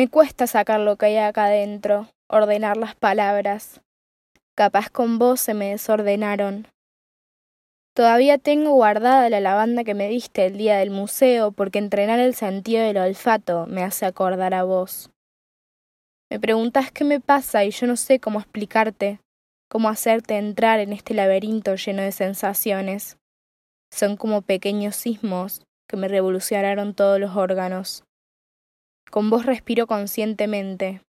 Me cuesta sacar lo que hay acá adentro, ordenar las palabras. Capaz con vos se me desordenaron. Todavía tengo guardada la lavanda que me diste el día del museo porque entrenar el sentido del olfato me hace acordar a vos. Me preguntas qué me pasa y yo no sé cómo explicarte, cómo hacerte entrar en este laberinto lleno de sensaciones. Son como pequeños sismos que me revolucionaron todos los órganos. Con vos respiro conscientemente.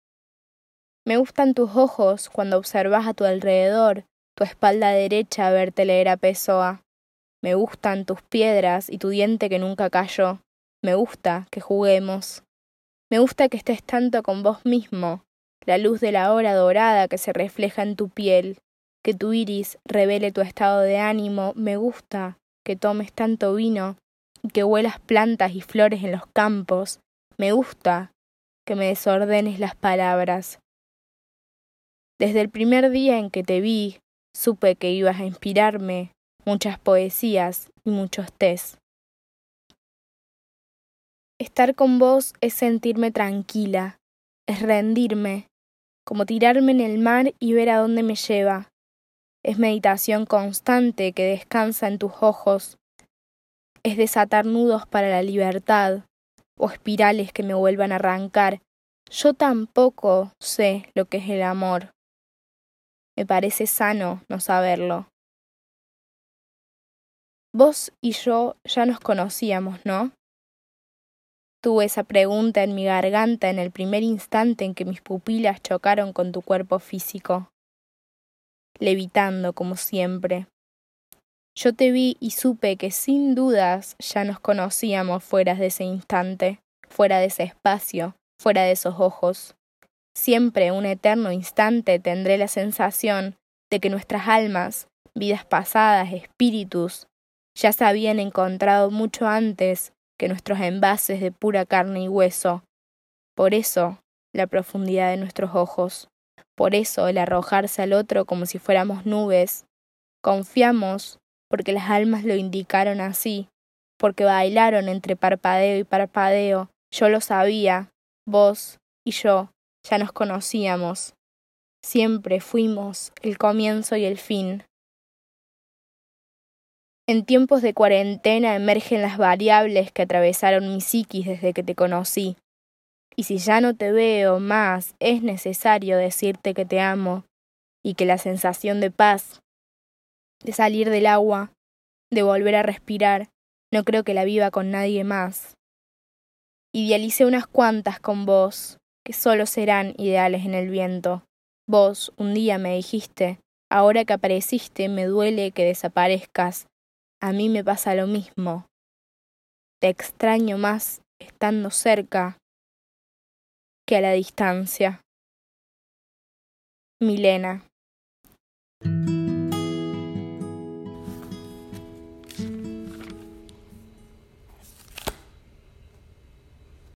Me gustan tus ojos cuando observas a tu alrededor, tu espalda derecha verte leer a Pessoa. Me gustan tus piedras y tu diente que nunca cayó. Me gusta que juguemos. Me gusta que estés tanto con vos mismo, la luz de la hora dorada que se refleja en tu piel, que tu iris revele tu estado de ánimo. Me gusta que tomes tanto vino y que huelas plantas y flores en los campos, me gusta que me desordenes las palabras. Desde el primer día en que te vi, supe que ibas a inspirarme muchas poesías y muchos tés. Estar con vos es sentirme tranquila, es rendirme, como tirarme en el mar y ver a dónde me lleva. Es meditación constante que descansa en tus ojos. Es desatar nudos para la libertad, o espirales que me vuelvan a arrancar. Yo tampoco sé lo que es el amor. Me parece sano no saberlo. Vos y yo ya nos conocíamos, ¿no? Tuve esa pregunta en mi garganta en el primer instante en que mis pupilas chocaron con tu cuerpo físico, levitando como siempre. Yo te vi y supe que sin dudas ya nos conocíamos fuera de ese instante, fuera de ese espacio, fuera de esos ojos. Siempre un eterno instante tendré la sensación de que nuestras almas, vidas pasadas, espíritus, ya se habían encontrado mucho antes que nuestros envases de pura carne y hueso. Por eso la profundidad de nuestros ojos, por eso el arrojarse al otro como si fuéramos nubes. Confiamos porque las almas lo indicaron así, porque bailaron entre parpadeo y parpadeo. Yo lo sabía, vos y yo ya nos conocíamos. Siempre fuimos el comienzo y el fin. En tiempos de cuarentena emergen las variables que atravesaron mi psiquis desde que te conocí. Y si ya no te veo más, es necesario decirte que te amo y que la sensación de paz de salir del agua, de volver a respirar, no creo que la viva con nadie más. Idealicé unas cuantas con vos, que solo serán ideales en el viento. Vos un día me dijiste, ahora que apareciste me duele que desaparezcas. A mí me pasa lo mismo. Te extraño más estando cerca que a la distancia. Milena.